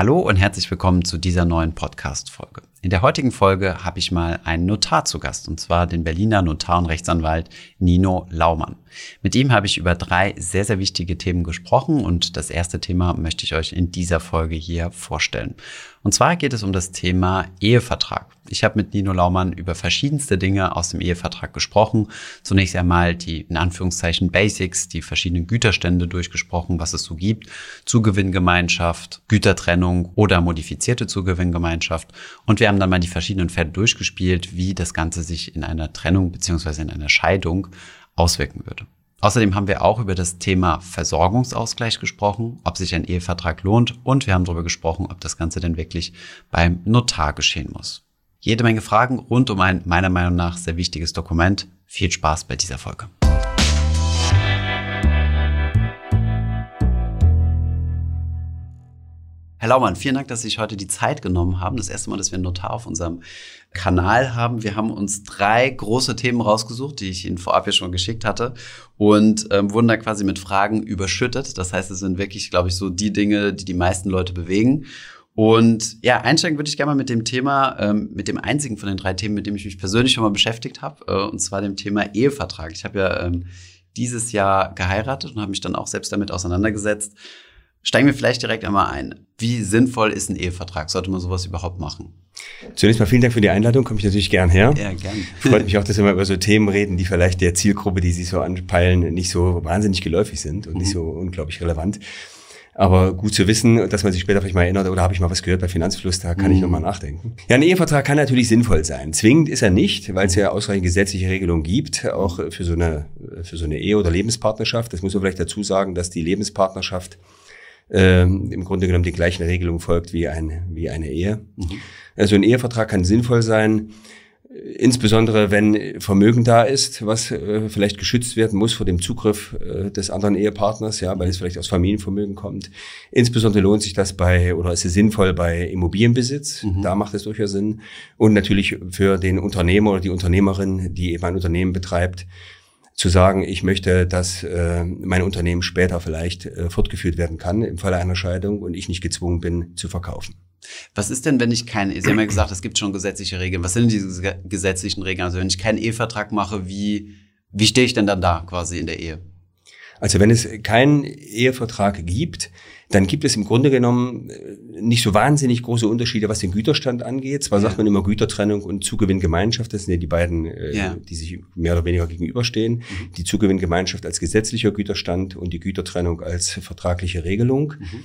Hallo und herzlich willkommen zu dieser neuen Podcast-Folge. In der heutigen Folge habe ich mal einen Notar zu Gast, und zwar den Berliner Notar und Rechtsanwalt Nino Laumann. Mit ihm habe ich über drei sehr, sehr wichtige Themen gesprochen und das erste Thema möchte ich euch in dieser Folge hier vorstellen. Und zwar geht es um das Thema Ehevertrag. Ich habe mit Nino Laumann über verschiedenste Dinge aus dem Ehevertrag gesprochen. Zunächst einmal die in Anführungszeichen Basics, die verschiedenen Güterstände durchgesprochen, was es so gibt, Zugewinngemeinschaft, Gütertrennung oder modifizierte Zugewinngemeinschaft. Und wir haben dann mal die verschiedenen Fälle durchgespielt, wie das Ganze sich in einer Trennung beziehungsweise in einer Scheidung auswirken würde. Außerdem haben wir auch über das Thema Versorgungsausgleich gesprochen, ob sich ein Ehevertrag lohnt und wir haben darüber gesprochen, ob das Ganze denn wirklich beim Notar geschehen muss. Jede Menge Fragen rund um ein meiner Meinung nach sehr wichtiges Dokument. Viel Spaß bei dieser Folge. Herr Laumann, vielen Dank, dass Sie sich heute die Zeit genommen haben. Das erste Mal, dass wir einen Notar auf unserem Kanal haben. Wir haben uns drei große Themen rausgesucht, die ich Ihnen vorab ja schon geschickt hatte und ähm, wurden da quasi mit Fragen überschüttet. Das heißt, es sind wirklich, glaube ich, so die Dinge, die die meisten Leute bewegen. Und ja, einsteigen würde ich gerne mal mit dem Thema, ähm, mit dem einzigen von den drei Themen, mit dem ich mich persönlich schon mal beschäftigt habe, äh, und zwar dem Thema Ehevertrag. Ich habe ja ähm, dieses Jahr geheiratet und habe mich dann auch selbst damit auseinandergesetzt. Steigen wir vielleicht direkt einmal ein. Wie sinnvoll ist ein Ehevertrag? Sollte man sowas überhaupt machen? Zunächst mal vielen Dank für die Einladung, komme ich natürlich gern her. Ja, gern. Freut mich auch, dass wir mal über so Themen reden, die vielleicht der Zielgruppe, die Sie so anpeilen, nicht so wahnsinnig geläufig sind und mhm. nicht so unglaublich relevant. Aber gut zu wissen, dass man sich später vielleicht mal erinnert, oder habe ich mal was gehört bei Finanzfluss, da kann mhm. ich nochmal nachdenken. Ja, ein Ehevertrag kann natürlich sinnvoll sein. Zwingend ist er nicht, weil es ja ausreichend gesetzliche Regelungen gibt, auch für so eine, für so eine Ehe- oder Lebenspartnerschaft. Das muss man vielleicht dazu sagen, dass die Lebenspartnerschaft ähm, im Grunde genommen die gleichen Regelungen folgt wie, ein, wie eine Ehe. Mhm. Also ein Ehevertrag kann sinnvoll sein, insbesondere wenn Vermögen da ist, was äh, vielleicht geschützt werden muss vor dem Zugriff äh, des anderen Ehepartners, ja, weil es vielleicht aus Familienvermögen kommt. Insbesondere lohnt sich das bei oder ist es sinnvoll bei Immobilienbesitz, mhm. da macht es durchaus Sinn und natürlich für den Unternehmer oder die Unternehmerin, die eben ein Unternehmen betreibt, zu sagen, ich möchte, dass äh, mein Unternehmen später vielleicht äh, fortgeführt werden kann im Falle einer Scheidung und ich nicht gezwungen bin zu verkaufen. Was ist denn, wenn ich keinen, Sie haben ja gesagt, es gibt schon gesetzliche Regeln. Was sind denn diese gesetzlichen Regeln? Also wenn ich keinen Ehevertrag mache, wie, wie stehe ich denn dann da quasi in der Ehe? Also wenn es keinen Ehevertrag gibt, dann gibt es im Grunde genommen äh, nicht so wahnsinnig große Unterschiede, was den Güterstand angeht. Zwar ja. sagt man immer Gütertrennung und Zugewinngemeinschaft, das sind ja die beiden, äh, ja. die sich mehr oder weniger gegenüberstehen. Mhm. Die Zugewinngemeinschaft als gesetzlicher Güterstand und die Gütertrennung als vertragliche Regelung. Mhm.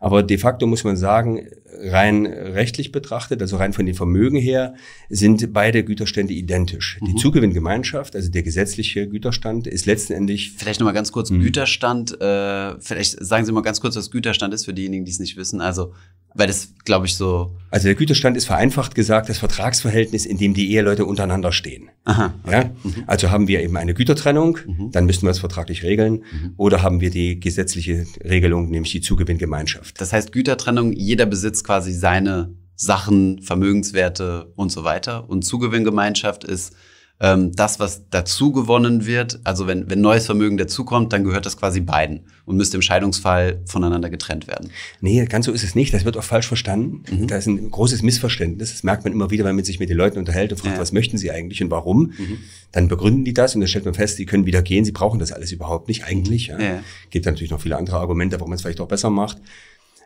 Aber de facto muss man sagen, rein rechtlich betrachtet, also rein von den Vermögen her, sind beide Güterstände identisch. Mhm. Die Zugewinngemeinschaft, also der gesetzliche Güterstand, ist letztendlich. Vielleicht nochmal ganz kurz, mhm. Güterstand, äh, vielleicht sagen Sie mal ganz kurz, was Güterstand ist für diejenigen, die es nicht wissen. Also weil das, glaube ich, so. Also der Güterstand ist vereinfacht gesagt das Vertragsverhältnis, in dem die Eheleute untereinander stehen. Aha. Okay. Ja? Mhm. Also haben wir eben eine Gütertrennung, mhm. dann müssten wir es vertraglich regeln, mhm. oder haben wir die gesetzliche Regelung, nämlich die Zugewinngemeinschaft. Das heißt Gütertrennung, jeder besitzt quasi seine Sachen, Vermögenswerte und so weiter. Und Zugewinngemeinschaft ist ähm, das, was dazu gewonnen wird, also wenn, wenn neues Vermögen dazukommt, dann gehört das quasi beiden und müsste im Scheidungsfall voneinander getrennt werden. Nee, ganz so ist es nicht. Das wird auch falsch verstanden. Mhm. Da ist ein großes Missverständnis. Das merkt man immer wieder, wenn man sich mit den Leuten unterhält und fragt, ja. was möchten sie eigentlich und warum. Mhm. Dann begründen die das und dann stellt man fest, sie können wieder gehen, sie brauchen das alles überhaupt nicht eigentlich. Ja. Ja. Gibt natürlich noch viele andere Argumente, warum man es vielleicht auch besser macht.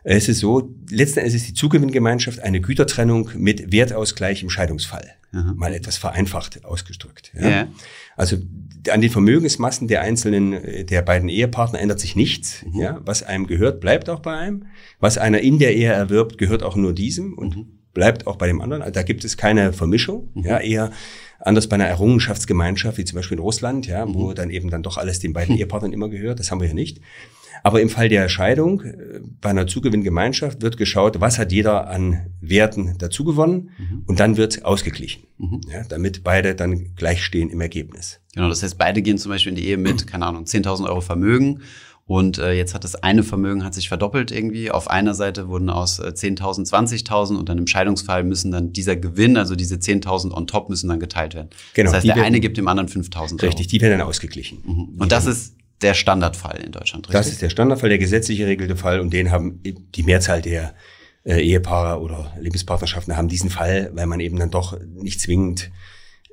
Es ist so, letzten Endes ist die Zugewinngemeinschaft eine Gütertrennung mit Wertausgleich im Scheidungsfall. Aha. Mal etwas vereinfacht ausgedrückt. Ja? ja. Also an den Vermögensmassen der einzelnen, der beiden Ehepartner ändert sich nichts. Mhm. Ja? Was einem gehört, bleibt auch bei einem. Was einer in der Ehe erwirbt, gehört auch nur diesem und mhm. bleibt auch bei dem anderen. Also da gibt es keine Vermischung. Mhm. Ja, eher anders bei einer Errungenschaftsgemeinschaft, wie zum Beispiel in Russland, ja, wo mhm. dann eben dann doch alles den beiden Ehepartnern immer gehört. Das haben wir hier nicht. Aber im Fall der Scheidung, äh, bei einer Zugewinngemeinschaft, wird geschaut, was hat jeder an Werten dazugewonnen mhm. und dann wird ausgeglichen, mhm. ja, damit beide dann gleich stehen im Ergebnis. Genau, das heißt, beide gehen zum Beispiel in die Ehe mit, keine Ahnung, 10.000 Euro Vermögen und äh, jetzt hat das eine Vermögen hat sich verdoppelt irgendwie. Auf einer Seite wurden aus äh, 10.000 20.000 und dann im Scheidungsfall müssen dann dieser Gewinn, also diese 10.000 on top, müssen dann geteilt werden. Genau. Das heißt, der werden, eine gibt dem anderen 5.000 Euro. Richtig, die werden dann ausgeglichen. Mhm. Und das ist der Standardfall in Deutschland, richtig? Das ist der Standardfall, der gesetzlich geregelte Fall und den haben die Mehrzahl der äh, Ehepaare oder Lebenspartnerschaften haben diesen Fall, weil man eben dann doch nicht zwingend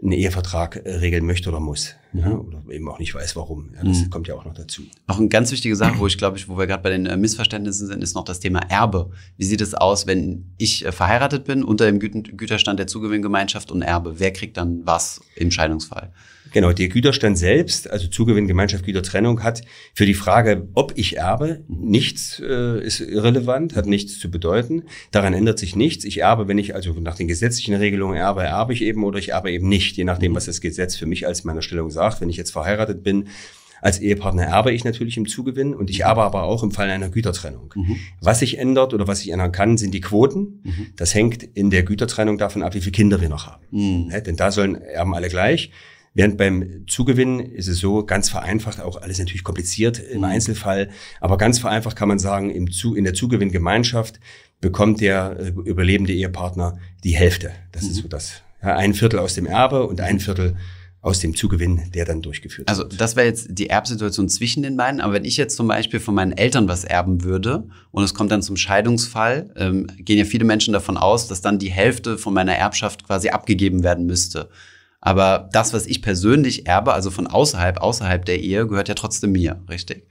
einen Ehevertrag äh, regeln möchte oder muss. Ja, mhm. oder eben auch nicht weiß, warum. Ja, das mhm. kommt ja auch noch dazu. Auch eine ganz wichtige Sache, wo ich glaube ich, wo wir gerade bei den äh, Missverständnissen sind, ist noch das Thema Erbe. Wie sieht es aus, wenn ich äh, verheiratet bin unter dem Güterstand der Zugewinngemeinschaft und Erbe? Wer kriegt dann was im Scheidungsfall? Genau, der Güterstand selbst, also Zugewinn, Gemeinschaft, Gütertrennung, hat für die Frage, ob ich erbe, nichts äh, ist irrelevant, hat nichts zu bedeuten. Daran ändert sich nichts. Ich erbe, wenn ich also nach den gesetzlichen Regelungen erbe, erbe ich eben oder ich erbe eben nicht, je nachdem, was das Gesetz für mich als meiner Stellung sagt. Wenn ich jetzt verheiratet bin, als Ehepartner erbe ich natürlich im Zugewinn und ich erbe aber auch im Fall einer Gütertrennung. Mhm. Was sich ändert oder was sich ändern kann, sind die Quoten. Mhm. Das hängt in der Gütertrennung davon ab, wie viele Kinder wir noch haben. Mhm. Ja, denn da sollen erben alle gleich. Während beim Zugewinn ist es so ganz vereinfacht, auch alles natürlich kompliziert im mhm. Einzelfall, aber ganz vereinfacht kann man sagen, im Zu, in der Zugewinngemeinschaft bekommt der äh, überlebende Ehepartner die Hälfte. Das mhm. ist so das. Ja, ein Viertel aus dem Erbe und ein Viertel aus dem Zugewinn, der dann durchgeführt also, wird. Also das wäre jetzt die Erbsituation zwischen den beiden. Aber wenn ich jetzt zum Beispiel von meinen Eltern was erben würde und es kommt dann zum Scheidungsfall, ähm, gehen ja viele Menschen davon aus, dass dann die Hälfte von meiner Erbschaft quasi abgegeben werden müsste. Aber das, was ich persönlich erbe, also von außerhalb, außerhalb der Ehe, gehört ja trotzdem mir, richtig?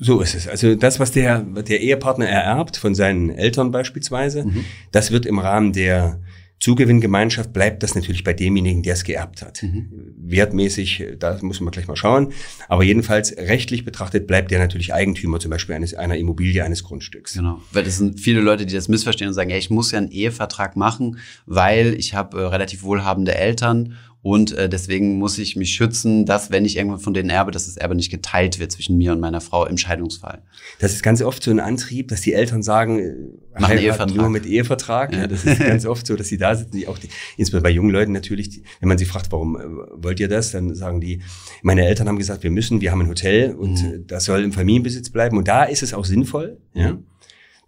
So ist es. Also das, was der, der Ehepartner ererbt von seinen Eltern beispielsweise, mhm. das wird im Rahmen der Zugewinngemeinschaft bleibt das natürlich bei demjenigen, der es geerbt hat. Mhm. Wertmäßig, da muss man gleich mal schauen. Aber jedenfalls rechtlich betrachtet bleibt der natürlich Eigentümer zum Beispiel eines, einer Immobilie, eines Grundstücks. Genau, weil das sind viele Leute, die das missverstehen und sagen, ja, ich muss ja einen Ehevertrag machen, weil ich habe äh, relativ wohlhabende Eltern und äh, deswegen muss ich mich schützen, dass, wenn ich irgendwann von denen erbe, dass das Erbe nicht geteilt wird zwischen mir und meiner Frau im Scheidungsfall. Das ist ganz oft so ein Antrieb, dass die Eltern sagen, äh, Machen Ehevertrag. nur mit Ehevertrag. Ja. das ist ganz oft so, dass sie da sitzen, die auch die, insbesondere bei jungen Leuten natürlich, die, wenn man sie fragt, warum äh, wollt ihr das, dann sagen die, meine Eltern haben gesagt, wir müssen, wir haben ein Hotel und mhm. das soll im Familienbesitz bleiben. Und da ist es auch sinnvoll, ja. Mhm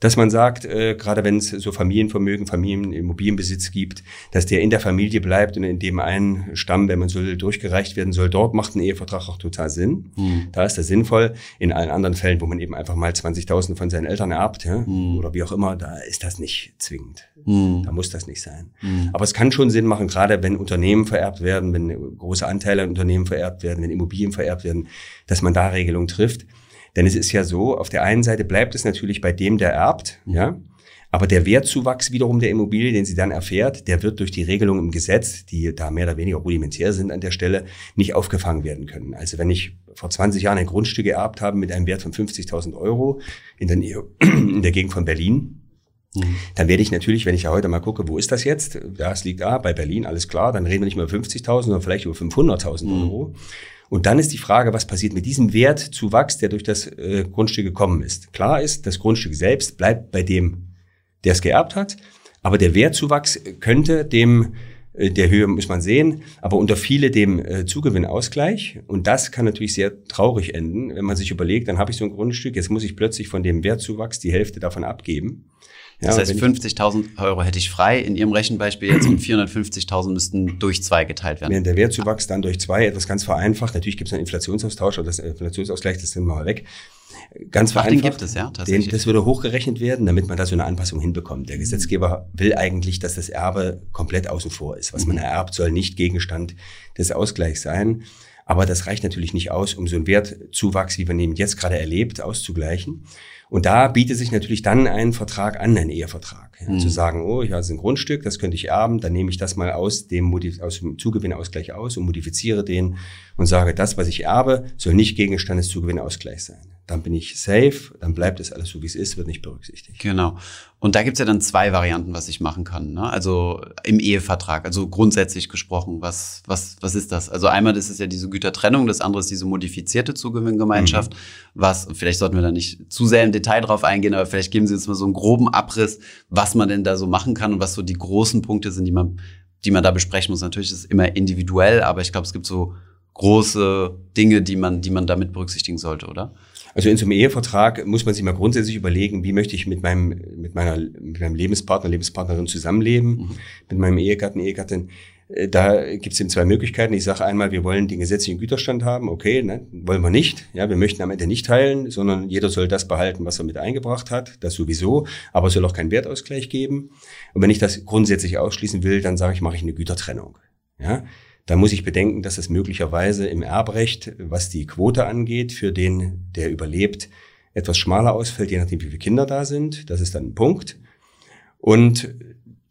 dass man sagt, äh, gerade wenn es so Familienvermögen, Familienimmobilienbesitz gibt, dass der in der Familie bleibt und in dem einen Stamm, wenn man so durchgereicht werden soll, dort macht ein Ehevertrag auch total Sinn. Mhm. Da ist das sinnvoll. In allen anderen Fällen, wo man eben einfach mal 20.000 von seinen Eltern erbt, ja, mhm. oder wie auch immer, da ist das nicht zwingend. Mhm. Da muss das nicht sein. Mhm. Aber es kann schon Sinn machen, gerade wenn Unternehmen vererbt werden, wenn große Anteile an Unternehmen vererbt werden, wenn Immobilien vererbt werden, dass man da Regelungen trifft. Denn es ist ja so, auf der einen Seite bleibt es natürlich bei dem, der erbt, mhm. ja. Aber der Wertzuwachs wiederum der Immobilie, den sie dann erfährt, der wird durch die Regelungen im Gesetz, die da mehr oder weniger rudimentär sind an der Stelle, nicht aufgefangen werden können. Also wenn ich vor 20 Jahren ein Grundstück geerbt habe mit einem Wert von 50.000 Euro in der, Nähe, in der Gegend von Berlin, mhm. dann werde ich natürlich, wenn ich ja heute mal gucke, wo ist das jetzt? Ja, es liegt da bei Berlin, alles klar, dann reden wir nicht mehr über 50.000, sondern vielleicht über 500.000 mhm. Euro. Und dann ist die Frage, was passiert mit diesem Wertzuwachs, der durch das äh, Grundstück gekommen ist. Klar ist, das Grundstück selbst bleibt bei dem, der es geerbt hat, aber der Wertzuwachs könnte dem äh, der Höhe muss man sehen, aber unter viele dem äh, Zugewinnausgleich. Und das kann natürlich sehr traurig enden, wenn man sich überlegt, dann habe ich so ein Grundstück, jetzt muss ich plötzlich von dem Wertzuwachs die Hälfte davon abgeben. Das heißt, 50.000 Euro hätte ich frei in Ihrem Rechenbeispiel jetzt und 450.000 müssten durch zwei geteilt werden. Während der Wertzuwachs dann durch zwei etwas ganz vereinfacht. Natürlich gibt es einen Inflationsaustausch oder das Inflationsausgleich, das sind wir mal weg. Ganz Ach, vereinfacht. den gibt es, ja, tatsächlich. Den, das würde hochgerechnet werden, damit man da so eine Anpassung hinbekommt. Der Gesetzgeber will eigentlich, dass das Erbe komplett außen vor ist. Was man ererbt, soll nicht Gegenstand des Ausgleichs sein. Aber das reicht natürlich nicht aus, um so einen Wertzuwachs, wie wir ihn jetzt gerade erlebt, auszugleichen. Und da bietet sich natürlich dann ein Vertrag an, ein Ehevertrag. Ja, mhm. Zu sagen, oh, ich habe ein Grundstück, das könnte ich erben, dann nehme ich das mal aus dem, aus dem Zugewinnausgleich aus und modifiziere den und sage, das, was ich erbe, soll nicht Gegenstand des Zugewinnausgleichs sein dann bin ich safe, dann bleibt es alles so, wie es ist, wird nicht berücksichtigt. Genau. Und da gibt's ja dann zwei Varianten, was ich machen kann. Ne? Also im Ehevertrag, also grundsätzlich gesprochen, was, was, was ist das? Also einmal ist es ja diese Gütertrennung, das andere ist diese modifizierte Zugewinngemeinschaft, mhm. was, vielleicht sollten wir da nicht zu sehr im Detail drauf eingehen, aber vielleicht geben Sie uns mal so einen groben Abriss, was man denn da so machen kann und was so die großen Punkte sind, die man, die man da besprechen muss. Natürlich ist es immer individuell, aber ich glaube, es gibt so große Dinge, die man, die man damit berücksichtigen sollte, oder? Also in so einem Ehevertrag muss man sich mal grundsätzlich überlegen, wie möchte ich mit meinem, mit meiner, mit meinem Lebenspartner, Lebenspartnerin zusammenleben, mhm. mit meinem Ehegatten, Ehegattin. Äh, da gibt es eben zwei Möglichkeiten. Ich sage einmal, wir wollen den gesetzlichen Güterstand haben. Okay, ne, wollen wir nicht. Ja, wir möchten am Ende nicht teilen, sondern jeder soll das behalten, was er mit eingebracht hat. Das sowieso. Aber es soll auch keinen Wertausgleich geben. Und wenn ich das grundsätzlich ausschließen will, dann sage ich, mache ich eine Gütertrennung. Ja, da muss ich bedenken, dass es möglicherweise im Erbrecht, was die Quote angeht, für den, der überlebt, etwas schmaler ausfällt, je nachdem, wie viele Kinder da sind. Das ist dann ein Punkt. Und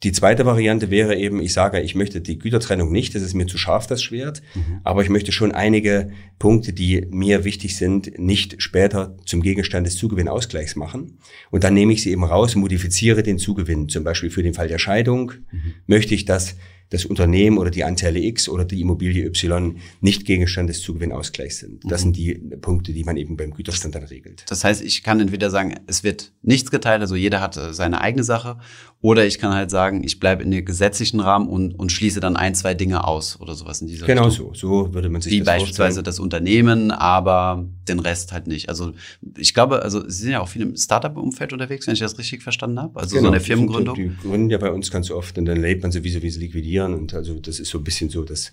die zweite Variante wäre eben, ich sage, ich möchte die Gütertrennung nicht, das ist mir zu scharf, das Schwert, mhm. aber ich möchte schon einige Punkte, die mir wichtig sind, nicht später zum Gegenstand des Zugewinnausgleichs machen. Und dann nehme ich sie eben raus, modifiziere den Zugewinn. Zum Beispiel für den Fall der Scheidung mhm. möchte ich, dass das Unternehmen oder die Anteile X oder die Immobilie Y nicht Gegenstand des Zugewinnausgleichs sind. Das mhm. sind die Punkte, die man eben beim Güterstand dann regelt. Das heißt, ich kann entweder sagen, es wird nichts geteilt, also jeder hat äh, seine eigene Sache, oder ich kann halt sagen, ich bleibe in dem gesetzlichen Rahmen und, und schließe dann ein, zwei Dinge aus oder sowas in dieser Genau Richtung. so, so würde man sich Wie das beispielsweise vorstellen. das Unternehmen, aber den Rest halt nicht. Also ich glaube, also Sie sind ja auch viel im Startup-Umfeld unterwegs, wenn ich das richtig verstanden habe. Also genau, so eine Firmengründung. Die, die gründen ja bei uns ganz oft und dann lebt man sowieso, wie sie liquidieren und also das ist so ein bisschen so das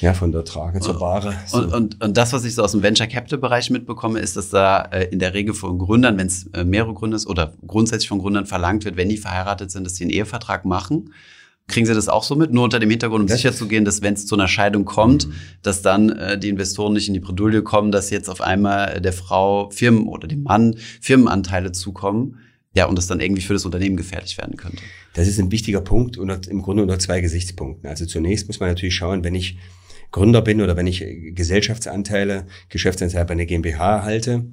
ja, von der Trage zur Ware. So. Und, und, und das, was ich so aus dem Venture Capital Bereich mitbekomme, ist, dass da äh, in der Regel von Gründern, wenn es äh, mehrere Gründer ist oder grundsätzlich von Gründern verlangt wird, wenn die verheiratet sind, dass sie einen Ehevertrag machen. Kriegen Sie das auch so mit? Nur unter dem Hintergrund, um das sicherzugehen, dass wenn es zu einer Scheidung kommt, mhm. dass dann äh, die Investoren nicht in die Bredouille kommen, dass jetzt auf einmal der Frau Firmen oder dem Mann Firmenanteile zukommen. Ja, und das dann irgendwie für das Unternehmen gefährlich werden könnte. Das ist ein wichtiger Punkt und im Grunde unter zwei Gesichtspunkten. Also zunächst muss man natürlich schauen, wenn ich Gründer bin oder wenn ich Gesellschaftsanteile, Geschäftsanteile bei einer GmbH halte,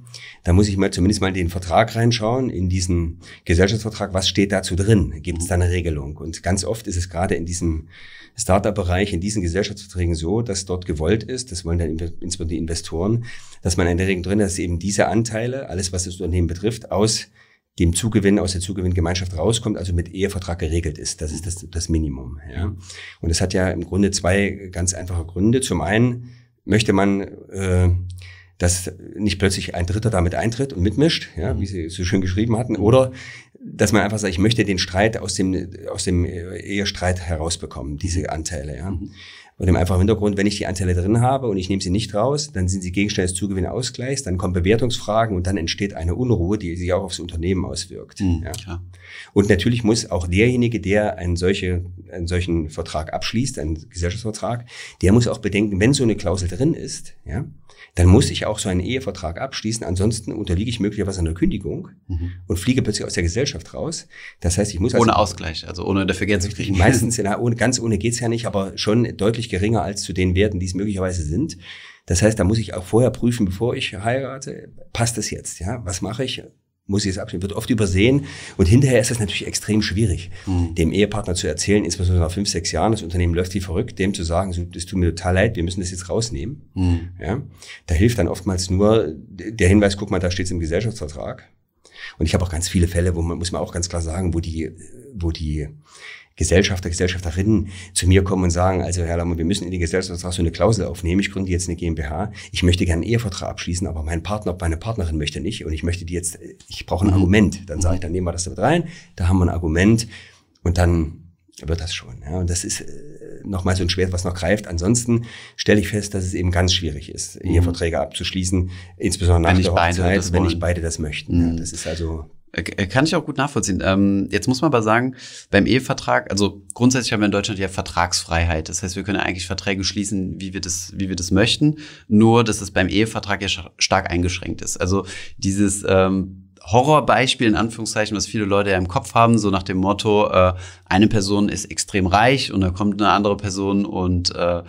dann muss ich mal zumindest mal in den Vertrag reinschauen, in diesen Gesellschaftsvertrag, was steht dazu drin? Gibt es da eine Regelung? Und ganz oft ist es gerade in diesem Startup-Bereich, in diesen Gesellschaftsverträgen so, dass dort gewollt ist, das wollen dann insbesondere die Investoren, dass man in der Regel drin dass eben diese Anteile, alles was das Unternehmen betrifft, aus dem Zugewinn aus der Zugewinngemeinschaft rauskommt, also mit Ehevertrag geregelt ist. Das ist das, das Minimum. Ja. Und es hat ja im Grunde zwei ganz einfache Gründe. Zum einen möchte man, äh, dass nicht plötzlich ein Dritter damit eintritt und mitmischt, ja, wie Sie so schön geschrieben hatten, oder dass man einfach sagt, ich möchte den Streit aus dem, aus dem Ehestreit herausbekommen, diese Anteile. Ja. Und im einfachen Hintergrund, wenn ich die Anteile drin habe und ich nehme sie nicht raus, dann sind sie Gegenstand des Zugewinnausgleichs, dann kommen Bewertungsfragen und dann entsteht eine Unruhe, die sich auch aufs Unternehmen auswirkt. Mhm, ja. Und natürlich muss auch derjenige, der einen, solche, einen solchen Vertrag abschließt, einen Gesellschaftsvertrag, der muss auch bedenken, wenn so eine Klausel drin ist, ja, dann muss ich auch so einen Ehevertrag abschließen. Ansonsten unterliege ich möglicherweise einer Kündigung mhm. und fliege plötzlich aus der Gesellschaft raus. Das heißt, ich muss also, ohne Ausgleich, also ohne dafür Geld zu kriegen. Meistens ja, ohne, ganz ohne geht's ja nicht, aber schon deutlich geringer als zu den Werten, die es möglicherweise sind. Das heißt, da muss ich auch vorher prüfen, bevor ich heirate, passt das jetzt? Ja, was mache ich? muss ich es abschließen, wird oft übersehen. Und hinterher ist es natürlich extrem schwierig, mhm. dem Ehepartner zu erzählen, insbesondere nach fünf, sechs Jahren, das Unternehmen läuft wie verrückt, dem zu sagen, so, das tut mir total leid, wir müssen das jetzt rausnehmen. Mhm. Ja, da hilft dann oftmals nur der Hinweis, guck mal, da steht es im Gesellschaftsvertrag. Und ich habe auch ganz viele Fälle, wo man, muss man auch ganz klar sagen, wo die, wo die Gesellschafter, Gesellschafterinnen zu mir kommen und sagen, also Herr Lammer, wir müssen in den Gesellschaftsvertrag so eine Klausel aufnehmen. Ich gründe jetzt eine GmbH. Ich möchte gerne einen Ehevertrag abschließen, aber mein Partner, meine Partnerin möchte nicht. Und ich möchte die jetzt, ich brauche ein mhm. Argument. Dann sage ich, dann nehmen wir das damit rein. Da haben wir ein Argument und dann wird das schon. Ja. Und das ist äh, nochmal so ein Schwert, was noch greift. Ansonsten stelle ich fest, dass es eben ganz schwierig ist, mhm. Eheverträge abzuschließen, insbesondere nach wenn der Hochzeit, wenn nicht beide das möchten. Mhm. Ja, das ist also kann ich auch gut nachvollziehen. Ähm, jetzt muss man aber sagen, beim Ehevertrag, also grundsätzlich haben wir in Deutschland ja Vertragsfreiheit. Das heißt, wir können eigentlich Verträge schließen, wie wir das, wie wir das möchten. Nur, dass es beim Ehevertrag ja stark eingeschränkt ist. Also dieses ähm, Horrorbeispiel in Anführungszeichen, was viele Leute ja im Kopf haben, so nach dem Motto, äh, eine Person ist extrem reich und da kommt eine andere Person und äh,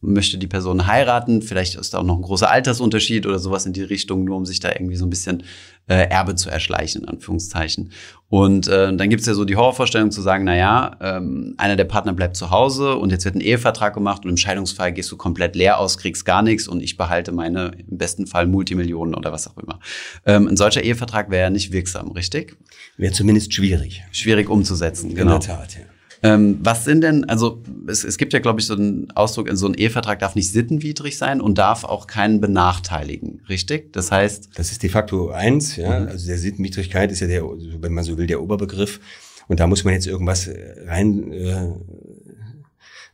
möchte die Person heiraten. Vielleicht ist da auch noch ein großer Altersunterschied oder sowas in die Richtung, nur um sich da irgendwie so ein bisschen äh, Erbe zu erschleichen, in Anführungszeichen. Und äh, dann gibt's ja so die Horrorvorstellung zu sagen, na ja, ähm, einer der Partner bleibt zu Hause und jetzt wird ein Ehevertrag gemacht und im Scheidungsfall gehst du komplett leer aus, kriegst gar nichts und ich behalte meine im besten Fall Multimillionen oder was auch immer. Ähm, ein solcher Ehevertrag wäre ja nicht wirksam, richtig? Wäre zumindest schwierig. Schwierig umzusetzen, genau. In der Tat, ja. Ähm, was sind denn, also es, es gibt ja, glaube ich, so einen Ausdruck, so ein Ehevertrag darf nicht sittenwidrig sein und darf auch keinen benachteiligen, richtig? Das heißt. Das ist de facto eins, ja. Mhm. Also der Sittenwidrigkeit ist ja der, wenn man so will, der Oberbegriff. Und da muss man jetzt irgendwas rein äh,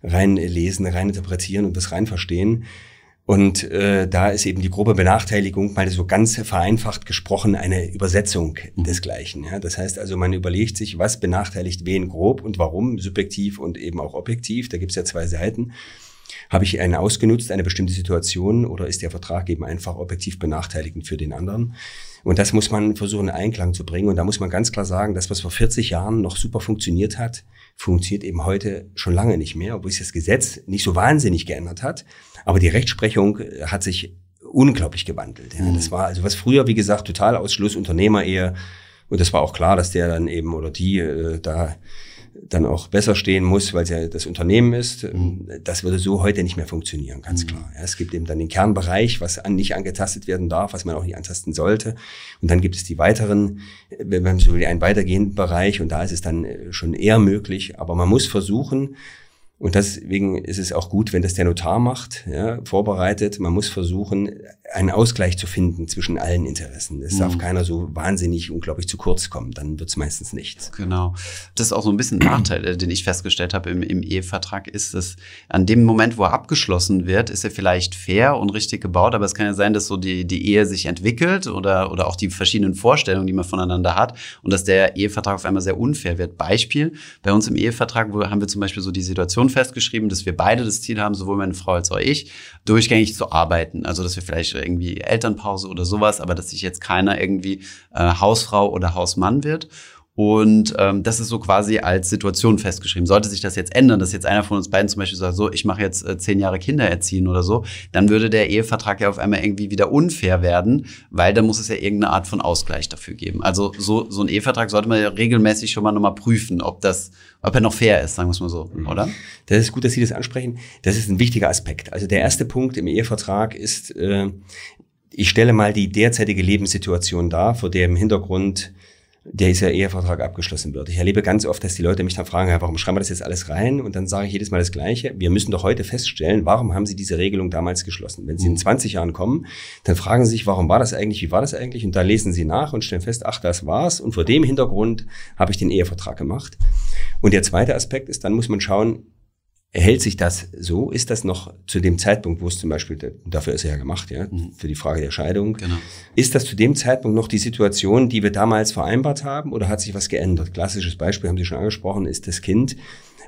reinlesen, reininterpretieren und das reinverstehen. Und äh, da ist eben die grobe Benachteiligung, mal so ganz vereinfacht gesprochen, eine Übersetzung mhm. desgleichen. Ja? Das heißt also, man überlegt sich, was benachteiligt wen grob und warum, subjektiv und eben auch objektiv. Da gibt es ja zwei Seiten. Habe ich einen ausgenutzt, eine bestimmte Situation, oder ist der Vertrag eben einfach objektiv benachteiligend für den anderen? Und das muss man versuchen, in Einklang zu bringen. Und da muss man ganz klar sagen, das, was vor 40 Jahren noch super funktioniert hat, funktioniert eben heute schon lange nicht mehr, obwohl sich das Gesetz nicht so wahnsinnig geändert hat. Aber die Rechtsprechung äh, hat sich unglaublich gewandelt. Ja. Das mhm. war also was früher, wie gesagt, Totalausschluss, Unternehmerehe. Und das war auch klar, dass der dann eben oder die äh, da dann auch besser stehen muss, weil es ja das Unternehmen ist. Mhm. Das würde so heute nicht mehr funktionieren, ganz mhm. klar. Ja, es gibt eben dann den Kernbereich, was an, nicht angetastet werden darf, was man auch nicht antasten sollte. Und dann gibt es die weiteren, wenn man so will, einen weitergehenden Bereich und da ist es dann äh, schon eher möglich. Aber man muss versuchen, und deswegen ist es auch gut, wenn das der Notar macht, ja, vorbereitet. Man muss versuchen, einen Ausgleich zu finden zwischen allen Interessen. Es mhm. darf keiner so wahnsinnig unglaublich zu kurz kommen, dann wird es meistens nichts. Genau. Das ist auch so ein bisschen ein Nachteil, äh, den ich festgestellt habe im, im Ehevertrag, ist, dass an dem Moment, wo er abgeschlossen wird, ist er vielleicht fair und richtig gebaut, aber es kann ja sein, dass so die, die Ehe sich entwickelt oder, oder auch die verschiedenen Vorstellungen, die man voneinander hat und dass der Ehevertrag auf einmal sehr unfair wird. Beispiel, bei uns im Ehevertrag wo haben wir zum Beispiel so die Situation festgeschrieben, dass wir beide das Ziel haben, sowohl meine Frau als auch ich, durchgängig zu arbeiten. Also, dass wir vielleicht irgendwie Elternpause oder sowas, aber dass sich jetzt keiner irgendwie äh, Hausfrau oder Hausmann wird. Und ähm, das ist so quasi als Situation festgeschrieben. Sollte sich das jetzt ändern, dass jetzt einer von uns beiden zum Beispiel sagt, so, ich mache jetzt äh, zehn Jahre Kinder erziehen oder so, dann würde der Ehevertrag ja auf einmal irgendwie wieder unfair werden, weil da muss es ja irgendeine Art von Ausgleich dafür geben. Also so, so ein Ehevertrag sollte man ja regelmäßig schon mal nochmal prüfen, ob das, ob er noch fair ist, sagen wir es mal so, mhm. oder? Das ist gut, dass Sie das ansprechen. Das ist ein wichtiger Aspekt. Also der erste Punkt im Ehevertrag ist, äh, ich stelle mal die derzeitige Lebenssituation dar, vor der im Hintergrund der ist ja Ehevertrag abgeschlossen wird. Ich erlebe ganz oft, dass die Leute mich dann fragen, warum schreiben wir das jetzt alles rein? Und dann sage ich jedes Mal das Gleiche. Wir müssen doch heute feststellen, warum haben Sie diese Regelung damals geschlossen? Wenn Sie in 20 mhm. Jahren kommen, dann fragen Sie sich, warum war das eigentlich? Wie war das eigentlich? Und da lesen Sie nach und stellen fest, ach, das war's. Und vor dem Hintergrund habe ich den Ehevertrag gemacht. Und der zweite Aspekt ist, dann muss man schauen, Hält sich das so? Ist das noch zu dem Zeitpunkt, wo es zum Beispiel, dafür ist er ja gemacht, ja, mhm. für die Frage der Scheidung. Genau. Ist das zu dem Zeitpunkt noch die Situation, die wir damals vereinbart haben oder hat sich was geändert? Klassisches Beispiel haben Sie schon angesprochen, ist das Kind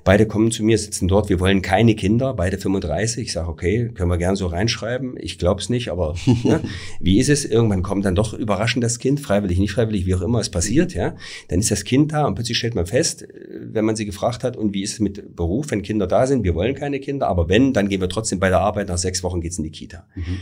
Beide kommen zu mir, sitzen dort, wir wollen keine Kinder, beide 35. Ich sage, okay, können wir gern so reinschreiben. Ich glaube es nicht, aber ne? wie ist es? Irgendwann kommt dann doch überraschend das Kind, freiwillig, nicht freiwillig, wie auch immer es passiert. ja. Dann ist das Kind da und plötzlich stellt man fest, wenn man sie gefragt hat, und wie ist es mit Beruf, wenn Kinder da sind? Wir wollen keine Kinder, aber wenn, dann gehen wir trotzdem bei der Arbeit. Nach sechs Wochen geht's in die Kita. Mhm.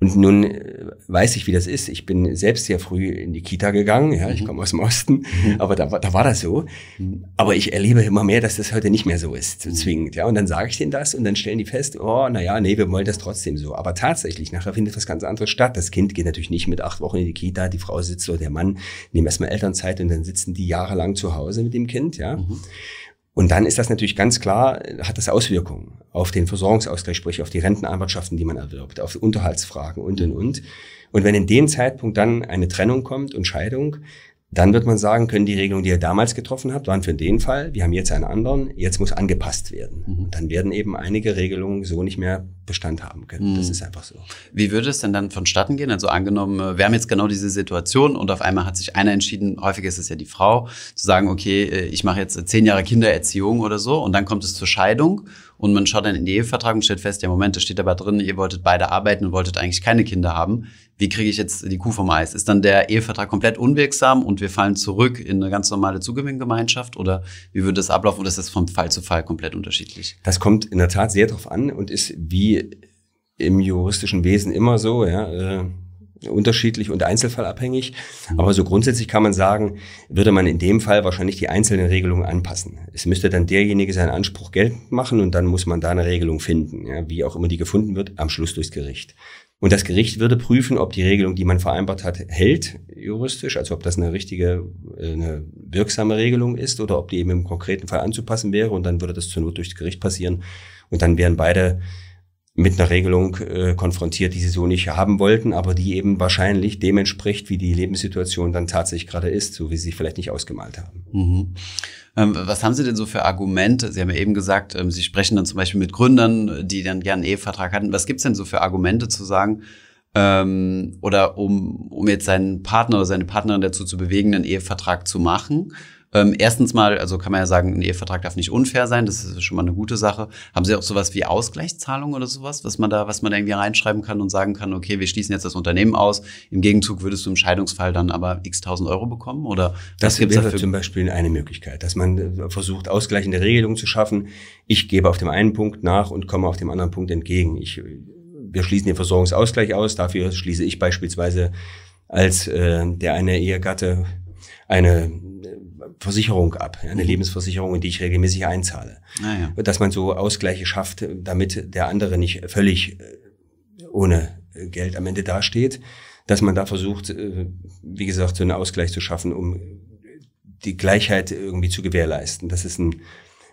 Und nun äh, weiß ich, wie das ist. Ich bin selbst sehr früh in die Kita gegangen. Ja, ich mhm. komme aus dem Osten, mhm. aber da, da war das so. Mhm. Aber ich erlebe immer mehr, dass das heute nicht mehr so ist, so zwingend. Ja, und dann sage ich denen das und dann stellen die fest, oh, na ja, nee, wir wollen das trotzdem so. Aber tatsächlich, nachher findet was ganz anderes statt. Das Kind geht natürlich nicht mit acht Wochen in die Kita, die Frau sitzt oder der Mann, nehmen erstmal Elternzeit und dann sitzen die jahrelang zu Hause mit dem Kind. Ja. Mhm. Und dann ist das natürlich ganz klar, hat das Auswirkungen auf den Versorgungsausgleich, sprich auf die Rentenanwartschaften, die man erwirbt, auf Unterhaltsfragen und, und, und. Und wenn in dem Zeitpunkt dann eine Trennung kommt und Scheidung, dann wird man sagen können, die Regelung, die ihr damals getroffen habt, waren für den Fall. Wir haben jetzt einen anderen. Jetzt muss angepasst werden. Mhm. Und dann werden eben einige Regelungen so nicht mehr Bestand haben können. Mhm. Das ist einfach so. Wie würde es denn dann vonstatten gehen? Also angenommen, äh, wir haben jetzt genau diese Situation und auf einmal hat sich einer entschieden, häufig ist es ja die Frau, zu sagen, okay, äh, ich mache jetzt zehn Jahre Kindererziehung oder so und dann kommt es zur Scheidung und man schaut dann in den Ehevertrag und stellt fest, ja Moment, da steht aber drin, ihr wolltet beide arbeiten und wolltet eigentlich keine Kinder haben. Wie kriege ich jetzt die Kuh vom Eis? Ist dann der Ehevertrag komplett unwirksam und wir fallen zurück in eine ganz normale Zugewinngemeinschaft oder wie würde das ablaufen oder ist das von Fall zu Fall komplett unterschiedlich? Das kommt in der Tat sehr darauf an und ist wie im juristischen Wesen immer so, ja. Äh unterschiedlich und einzelfallabhängig. Mhm. Aber so grundsätzlich kann man sagen, würde man in dem Fall wahrscheinlich die einzelnen Regelungen anpassen. Es müsste dann derjenige seinen Anspruch geltend machen und dann muss man da eine Regelung finden, ja, wie auch immer die gefunden wird, am Schluss durchs Gericht. Und das Gericht würde prüfen, ob die Regelung, die man vereinbart hat, hält juristisch, also ob das eine richtige, äh, eine wirksame Regelung ist oder ob die eben im konkreten Fall anzupassen wäre und dann würde das zur Not durchs Gericht passieren und dann wären beide mit einer Regelung äh, konfrontiert, die sie so nicht haben wollten, aber die eben wahrscheinlich dem entspricht, wie die Lebenssituation dann tatsächlich gerade ist, so wie sie vielleicht nicht ausgemalt haben. Mhm. Ähm, was haben Sie denn so für Argumente? Sie haben ja eben gesagt, ähm, Sie sprechen dann zum Beispiel mit Gründern, die dann gerne einen Ehevertrag hatten. Was gibt's denn so für Argumente zu sagen, ähm, oder um, um jetzt seinen Partner oder seine Partnerin dazu zu bewegen, einen Ehevertrag zu machen? Ähm, erstens mal, also kann man ja sagen, ein Ehevertrag darf nicht unfair sein, das ist schon mal eine gute Sache. Haben Sie auch sowas wie Ausgleichszahlung oder sowas, was man da, was man da irgendwie reinschreiben kann und sagen kann, okay, wir schließen jetzt das Unternehmen aus, im Gegenzug würdest du im Scheidungsfall dann aber x tausend Euro bekommen? Oder das wäre dafür? zum Beispiel eine Möglichkeit, dass man äh, versucht, ausgleichende Regelungen zu schaffen. Ich gebe auf dem einen Punkt nach und komme auf dem anderen Punkt entgegen. Ich, wir schließen den Versorgungsausgleich aus, dafür schließe ich beispielsweise als äh, der eine Ehegatte eine Versicherung ab, eine. Lebensversicherung, in die ich regelmäßig einzahle. Ah, ja. Dass man so Ausgleiche schafft, damit der andere nicht völlig äh, ohne Geld am Ende dasteht, dass man da versucht, äh, wie gesagt, so einen Ausgleich zu schaffen, um die Gleichheit irgendwie zu gewährleisten. Das ist ein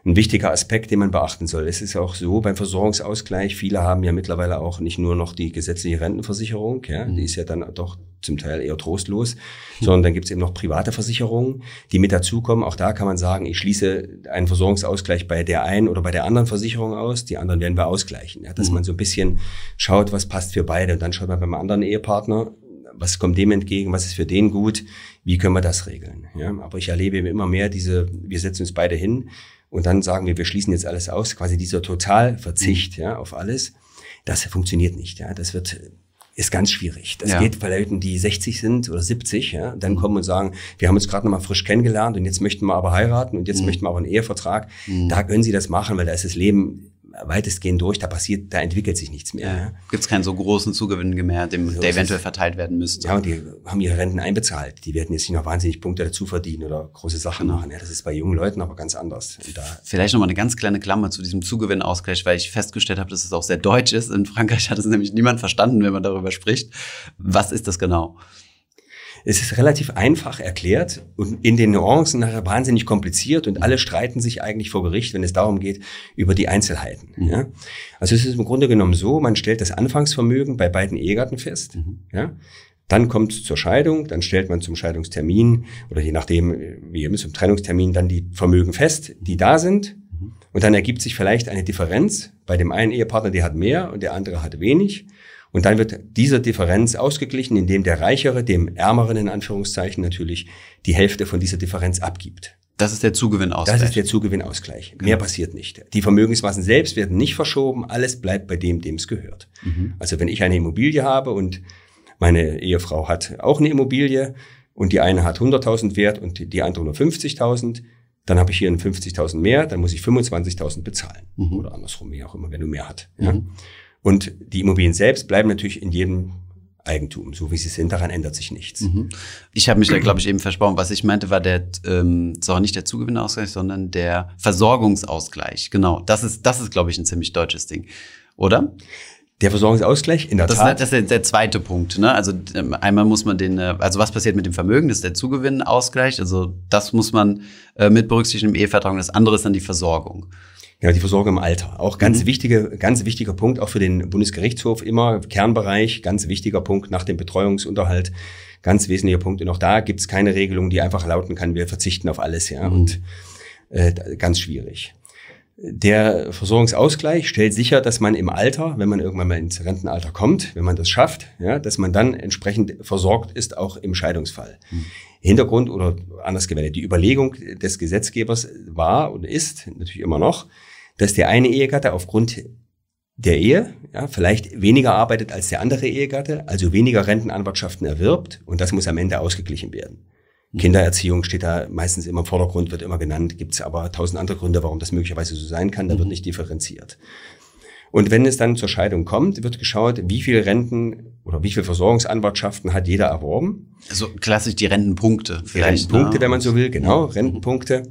ein wichtiger Aspekt, den man beachten soll. Es ist auch so beim Versorgungsausgleich, viele haben ja mittlerweile auch nicht nur noch die gesetzliche Rentenversicherung, ja, die ist ja dann doch zum Teil eher trostlos, sondern dann gibt es eben noch private Versicherungen, die mit dazukommen. Auch da kann man sagen, ich schließe einen Versorgungsausgleich bei der einen oder bei der anderen Versicherung aus, die anderen werden wir ausgleichen. Ja, dass mhm. man so ein bisschen schaut, was passt für beide und dann schaut man beim anderen Ehepartner, was kommt dem entgegen, was ist für den gut, wie können wir das regeln. Ja, aber ich erlebe immer mehr diese, wir setzen uns beide hin, und dann sagen wir, wir schließen jetzt alles aus, quasi dieser Totalverzicht mhm. ja, auf alles, das funktioniert nicht. Ja. Das wird ist ganz schwierig. Das ja. geht bei Leuten, die 60 sind oder 70, ja, dann mhm. kommen und sagen, wir haben uns gerade noch mal frisch kennengelernt und jetzt möchten wir aber heiraten und jetzt mhm. möchten wir aber einen Ehevertrag. Mhm. Da können sie das machen, weil da ist das Leben weitestgehend durch, da passiert, da entwickelt sich nichts mehr. Ja. Gibt es keinen so großen Zugewinn mehr, dem, so der eventuell verteilt werden müsste. Ja, und die haben ihre Renten einbezahlt. Die werden jetzt nicht noch wahnsinnig Punkte dazu verdienen oder große Sachen genau. machen. Ja, das ist bei jungen Leuten aber ganz anders. Vielleicht noch mal eine ganz kleine Klammer zu diesem Zugewinnausgleich, weil ich festgestellt habe, dass es auch sehr deutsch ist. In Frankreich hat es nämlich niemand verstanden, wenn man darüber spricht. Was ist das genau? Es ist relativ einfach erklärt und in den Nuancen nachher wahnsinnig kompliziert und alle streiten sich eigentlich vor Gericht, wenn es darum geht, über die Einzelheiten. Mhm. Ja? Also es ist im Grunde genommen so, man stellt das Anfangsvermögen bei beiden Ehegatten fest. Mhm. Ja? Dann kommt es zur Scheidung, dann stellt man zum Scheidungstermin oder je nachdem, wie immer zum Trennungstermin dann die Vermögen fest, die da sind. Mhm. Und dann ergibt sich vielleicht eine Differenz. Bei dem einen Ehepartner, der hat mehr und der andere hat wenig. Und dann wird diese Differenz ausgeglichen, indem der Reichere dem Ärmeren in Anführungszeichen natürlich die Hälfte von dieser Differenz abgibt. Das ist der Zugewinnausgleich. Das ist der Zugewinnausgleich. Genau. Mehr passiert nicht. Die Vermögensmassen selbst werden nicht verschoben. Alles bleibt bei dem, dem es gehört. Mhm. Also wenn ich eine Immobilie habe und meine Ehefrau hat auch eine Immobilie und die eine hat 100.000 Wert und die andere nur 50.000, dann habe ich hier 50.000 mehr, dann muss ich 25.000 bezahlen. Mhm. Oder andersrum, wie auch immer, wenn du mehr hat. Mhm. Und die Immobilien selbst bleiben natürlich in jedem Eigentum, so wie sie sind, daran ändert sich nichts. Mhm. Ich habe mich da, glaube ich, eben versprochen. Was ich meinte, war der, ähm, zwar nicht der Zugewinnausgleich, sondern der Versorgungsausgleich. Genau, das ist, das ist, glaube ich, ein ziemlich deutsches Ding, oder? Der Versorgungsausgleich, in der das Tat. Ist, das ist der, der zweite Punkt. Ne? Also ähm, einmal muss man den, äh, also was passiert mit dem Vermögen, das ist der Zugewinnausgleich. Also das muss man äh, mit berücksichtigen im Ehevertrag. Das andere ist dann die Versorgung. Ja, die Versorgung im Alter. Auch ganz mhm. wichtige, ganz wichtiger Punkt, auch für den Bundesgerichtshof immer Kernbereich, ganz wichtiger Punkt nach dem Betreuungsunterhalt, ganz wesentlicher Punkt. Und auch da gibt es keine Regelung, die einfach lauten kann, wir verzichten auf alles, ja. Mhm. Und äh, ganz schwierig. Der Versorgungsausgleich stellt sicher, dass man im Alter, wenn man irgendwann mal ins Rentenalter kommt, wenn man das schafft, ja, dass man dann entsprechend versorgt ist, auch im Scheidungsfall. Mhm. Hintergrund oder anders gewendet, die Überlegung des Gesetzgebers war und ist natürlich immer noch, dass der eine Ehegatte aufgrund der Ehe ja, vielleicht weniger arbeitet als der andere Ehegatte, also weniger Rentenanwartschaften erwirbt und das muss am Ende ausgeglichen werden. Mhm. Kindererziehung steht da meistens immer im Vordergrund, wird immer genannt, gibt es aber tausend andere Gründe, warum das möglicherweise so sein kann, da wird mhm. nicht differenziert. Und wenn es dann zur Scheidung kommt, wird geschaut, wie viele Renten oder wie viele Versorgungsanwartschaften hat jeder erworben. Also klassisch die Rentenpunkte. Die Rentenpunkte, ne? wenn man so will, genau, Rentenpunkte.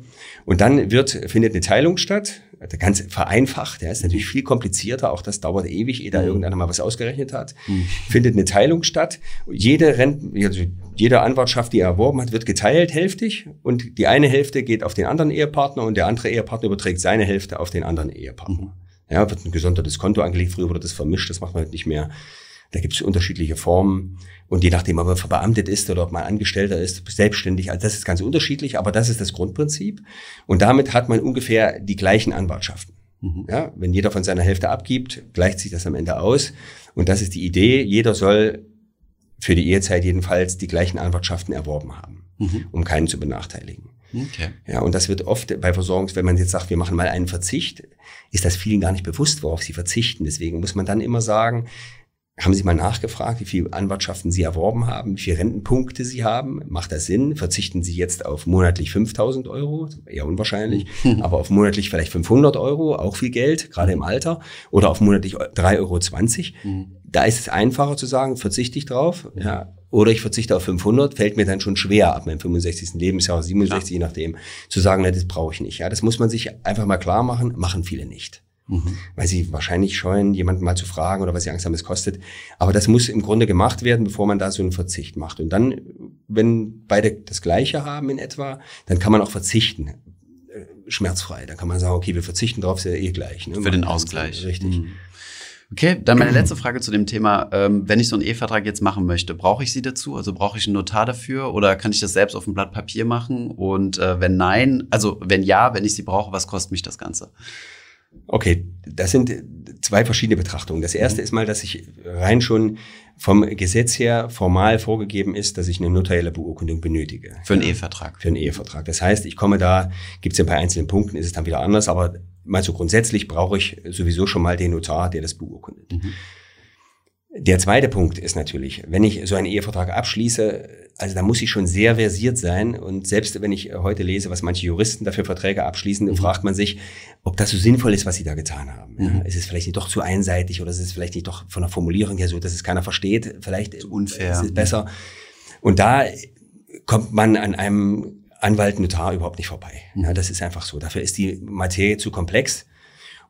Und dann wird, findet eine Teilung statt, ganz vereinfacht, ja, ist natürlich viel komplizierter, auch das dauert ewig, ehe da mhm. irgendeiner mal was ausgerechnet hat. Mhm. Findet eine Teilung statt. Jede Renten, also jede Anwartschaft, die er erworben hat, wird geteilt hälftig und die eine Hälfte geht auf den anderen Ehepartner und der andere Ehepartner überträgt seine Hälfte auf den anderen Ehepartner. Ja, wird ein gesondertes Konto angelegt. Früher wurde das vermischt, das macht man halt nicht mehr. Da gibt es unterschiedliche Formen. Und je nachdem, ob man verbeamtet ist oder ob man Angestellter ist, selbstständig, also das ist ganz unterschiedlich, aber das ist das Grundprinzip. Und damit hat man ungefähr die gleichen Anwartschaften. Mhm. Ja, wenn jeder von seiner Hälfte abgibt, gleicht sich das am Ende aus. Und das ist die Idee. Jeder soll für die Ehezeit jedenfalls die gleichen Anwartschaften erworben haben, mhm. um keinen zu benachteiligen. Okay. Ja, und das wird oft bei Versorgungs, wenn man jetzt sagt, wir machen mal einen Verzicht, ist das vielen gar nicht bewusst, worauf sie verzichten. Deswegen muss man dann immer sagen, haben Sie mal nachgefragt, wie viele Anwartschaften Sie erworben haben, wie viele Rentenpunkte Sie haben? Macht das Sinn? Verzichten Sie jetzt auf monatlich 5000 Euro? Eher unwahrscheinlich. Mhm. Aber auf monatlich vielleicht 500 Euro, auch viel Geld, gerade im Alter. Oder auf monatlich 3,20 Euro. Mhm. Da ist es einfacher zu sagen, verzichte ich drauf. Ja. Oder ich verzichte auf 500, fällt mir dann schon schwer ab meinem 65. Lebensjahr, 67, ja. je nachdem, zu sagen, na, das brauche ich nicht. Ja, das muss man sich einfach mal klar machen, machen viele nicht. Mhm. Weil sie wahrscheinlich scheuen, jemanden mal zu fragen oder weil sie Angst haben, es kostet. Aber das muss im Grunde gemacht werden, bevor man da so einen Verzicht macht. Und dann, wenn beide das Gleiche haben in etwa, dann kann man auch verzichten. Äh, schmerzfrei. Dann kann man sagen, okay, wir verzichten drauf, ist ja eh gleich. Ne? Für den Ausgleich. Richtig. Mhm. Okay, dann meine letzte Frage zu dem Thema. Ähm, wenn ich so einen Ehevertrag jetzt machen möchte, brauche ich Sie dazu? Also brauche ich einen Notar dafür oder kann ich das selbst auf dem Blatt Papier machen? Und äh, wenn nein, also wenn ja, wenn ich sie brauche, was kostet mich das Ganze? Okay, das sind zwei verschiedene Betrachtungen. Das erste mhm. ist mal, dass ich rein schon vom Gesetz her formal vorgegeben ist, dass ich eine notarielle Beurkundung benötige. Für einen Ehevertrag. Für einen Ehevertrag. Das heißt, ich komme da, gibt es ja bei einzelnen Punkten, ist es dann wieder anders, aber mal so grundsätzlich brauche ich sowieso schon mal den Notar, der das beurkundet. Mhm. Der zweite Punkt ist natürlich, wenn ich so einen Ehevertrag abschließe, also da muss ich schon sehr versiert sein. Und selbst wenn ich heute lese, was manche Juristen dafür Verträge abschließen, mhm. fragt man sich, ob das so sinnvoll ist, was sie da getan haben. Mhm. Ja, ist es vielleicht nicht doch zu einseitig oder ist es vielleicht nicht doch von der Formulierung her so, dass es keiner versteht? Vielleicht zu unfair. ist es besser. Und da kommt man an einem Anwalt, Notar überhaupt nicht vorbei. Mhm. Ja, das ist einfach so. Dafür ist die Materie zu komplex.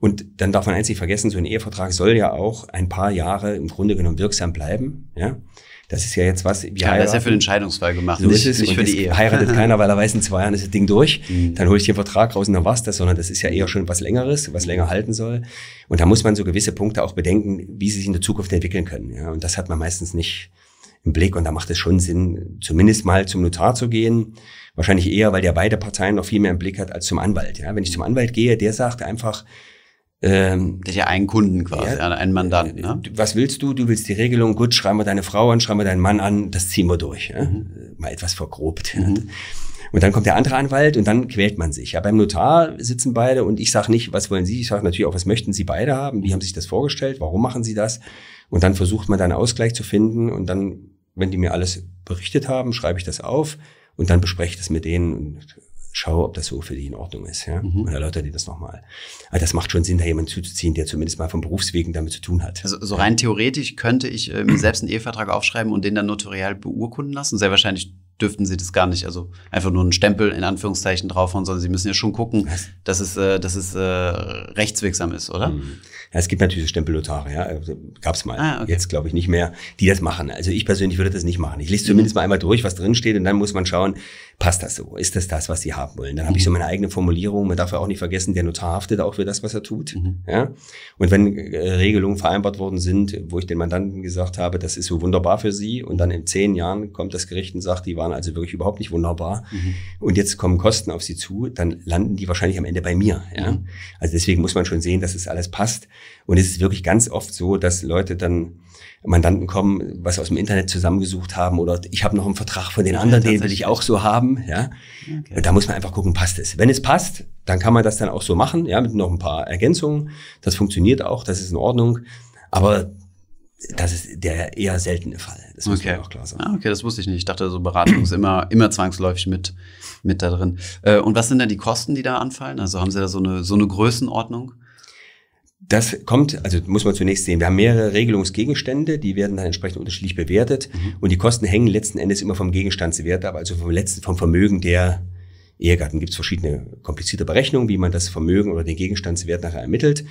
Und dann darf man eins nicht vergessen, so ein Ehevertrag soll ja auch ein paar Jahre im Grunde genommen wirksam bleiben. Ja, das ist ja jetzt was. Wir Klar, das ist ja für den Scheidungsfall gemacht, so nicht, ist es. nicht für die Ehe. Heiratet keiner, weil er weiß, in zwei Jahren ist das Ding durch. Mhm. Dann hole ich den Vertrag raus und dann war's das, sondern das ist ja eher schon was Längeres, was länger halten soll. Und da muss man so gewisse Punkte auch bedenken, wie sie sich in der Zukunft entwickeln können. Ja, und das hat man meistens nicht im Blick. Und da macht es schon Sinn, zumindest mal zum Notar zu gehen. Wahrscheinlich eher, weil der beide Parteien noch viel mehr im Blick hat als zum Anwalt. Ja, wenn ich zum Anwalt gehe, der sagt einfach, ähm, der hat ja einen Kunden quasi, ja, einen Mandanten. Ne? Was willst du? Du willst die Regelung, gut, schreiben wir deine Frau an, schreiben wir deinen Mann an, das ziehen wir durch. Ja? Mhm. Mal etwas vergrobt. Mhm. Und dann kommt der andere Anwalt und dann quält man sich. Ja, beim Notar sitzen beide und ich sage nicht, was wollen Sie? Ich sage natürlich auch, was möchten Sie beide haben? Wie haben Sie sich das vorgestellt? Warum machen Sie das? Und dann versucht man da einen Ausgleich zu finden und dann, wenn die mir alles berichtet haben, schreibe ich das auf und dann bespreche ich das mit denen und schaue, ob das so für die in Ordnung ist. Ja? Mhm. Und erläutere dir das nochmal. Aber das macht schon Sinn, da jemanden zuzuziehen, der zumindest mal vom Berufswegen damit zu tun hat. Also so rein theoretisch könnte ich äh, mir selbst einen Ehevertrag aufschreiben und den dann notarial beurkunden lassen. Sehr wahrscheinlich dürften sie das gar nicht, also einfach nur einen Stempel in Anführungszeichen draufhauen, sondern sie müssen ja schon gucken, dass es, äh, dass es äh, rechtswirksam ist, oder? Mhm. Ja, es gibt natürlich Stempelnotare, ja, also, gab's mal. Ah, okay. Jetzt glaube ich nicht mehr, die das machen. Also ich persönlich würde das nicht machen. Ich lese zumindest mhm. mal einmal durch, was drin steht und dann muss man schauen, passt das so? Ist das das, was sie haben wollen? Dann mhm. habe ich so meine eigene Formulierung. Man darf ja auch nicht vergessen, der Notar haftet auch für das, was er tut. Mhm. Ja? Und wenn äh, Regelungen vereinbart worden sind, wo ich den Mandanten gesagt habe, das ist so wunderbar für sie und dann in zehn Jahren kommt das Gericht und sagt, die waren also wirklich überhaupt nicht wunderbar mhm. und jetzt kommen Kosten auf sie zu, dann landen die wahrscheinlich am Ende bei mir. Ja? Mhm. Also deswegen muss man schon sehen, dass es alles passt. Und es ist wirklich ganz oft so, dass Leute dann Mandanten kommen, was aus dem Internet zusammengesucht haben oder ich habe noch einen Vertrag von den anderen, den will ich auch so haben. Ja, okay. da muss man einfach gucken, passt es. Wenn es passt, dann kann man das dann auch so machen, ja, mit noch ein paar Ergänzungen. Das funktioniert auch, das ist in Ordnung. Aber das ist der eher seltene Fall. Das muss okay. auch klar sagen. Ah, okay, das wusste ich nicht. Ich dachte, so Beratung ist immer, immer zwangsläufig mit, mit da drin. Äh, und was sind denn die Kosten, die da anfallen? Also haben Sie da so eine, so eine Größenordnung? Das kommt, also muss man zunächst sehen, wir haben mehrere Regelungsgegenstände, die werden dann entsprechend unterschiedlich bewertet mhm. und die Kosten hängen letzten Endes immer vom Gegenstandswert ab, also vom letzten, vom Vermögen der Ehegatten. Gibt es verschiedene komplizierte Berechnungen, wie man das Vermögen oder den Gegenstandswert nachher ermittelt.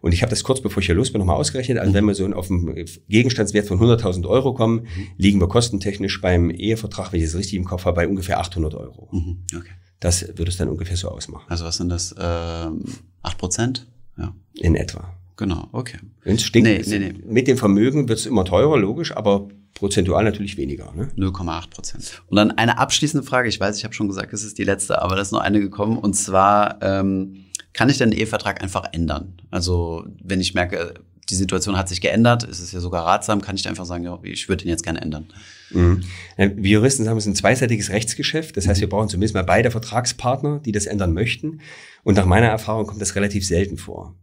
Und ich habe das kurz bevor ich hier los bin nochmal ausgerechnet. Also wenn wir so auf einen Gegenstandswert von 100.000 Euro kommen, mhm. liegen wir kostentechnisch beim Ehevertrag, wenn ich das richtig im Kopf habe, bei ungefähr 800 Euro. Mhm. Okay. Das würde es dann ungefähr so ausmachen. Also was sind das? Ähm, 8 Prozent? Ja. In etwa. Genau, okay. Wenn's stinkt, nee, nee, nee. Mit dem Vermögen wird es immer teurer, logisch, aber prozentual natürlich weniger. Ne? 0,8 Prozent. Und dann eine abschließende Frage. Ich weiß, ich habe schon gesagt, es ist die letzte, aber da ist noch eine gekommen. Und zwar, ähm, kann ich den Ehevertrag einfach ändern? Also wenn ich merke, die Situation hat sich geändert, ist es ja sogar ratsam, kann ich einfach sagen, ja, ich würde den jetzt gerne ändern. Mhm. Wir Juristen sagen, es ist ein zweiseitiges Rechtsgeschäft. Das heißt, wir brauchen zumindest mal beide Vertragspartner, die das ändern möchten. Und nach meiner Erfahrung kommt das relativ selten vor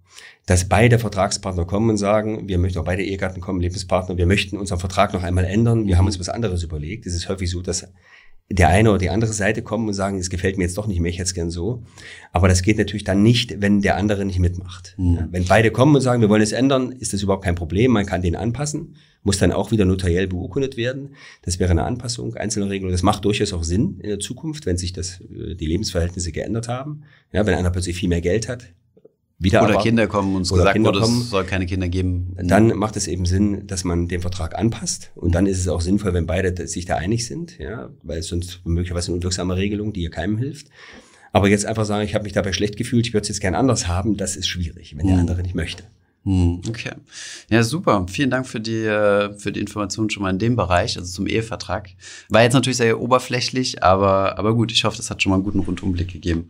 dass beide Vertragspartner kommen und sagen, wir möchten auch beide Ehegatten kommen, Lebenspartner, wir möchten unseren Vertrag noch einmal ändern, wir haben uns was anderes überlegt. Es ist häufig so, dass der eine oder die andere Seite kommen und sagen, es gefällt mir jetzt doch nicht mehr, ich hätte es gern so. Aber das geht natürlich dann nicht, wenn der andere nicht mitmacht. Mhm. Wenn beide kommen und sagen, wir wollen es ändern, ist das überhaupt kein Problem, man kann den anpassen, muss dann auch wieder notariell beurkundet werden. Das wäre eine Anpassung einzelner Regelungen. Das macht durchaus auch Sinn in der Zukunft, wenn sich das, äh, die Lebensverhältnisse geändert haben. Ja, wenn einer plötzlich viel mehr Geld hat, wieder Oder Kinder kommen und gesagt Kinder wurde, es soll keine Kinder geben. Dann macht es eben Sinn, dass man den Vertrag anpasst. Und dann ist es auch sinnvoll, wenn beide sich da einig sind, ja, weil es sonst möglicherweise eine unwirksame Regelung, die ihr keinem hilft. Aber jetzt einfach sagen, ich habe mich dabei schlecht gefühlt, ich würde es jetzt gern anders haben, das ist schwierig, wenn der hm. andere nicht möchte. Hm, okay. Ja, super. Vielen Dank für die, äh, für die Information schon mal in dem Bereich, also zum Ehevertrag. War jetzt natürlich sehr oberflächlich, aber, aber gut, ich hoffe, das hat schon mal einen guten Rundumblick gegeben.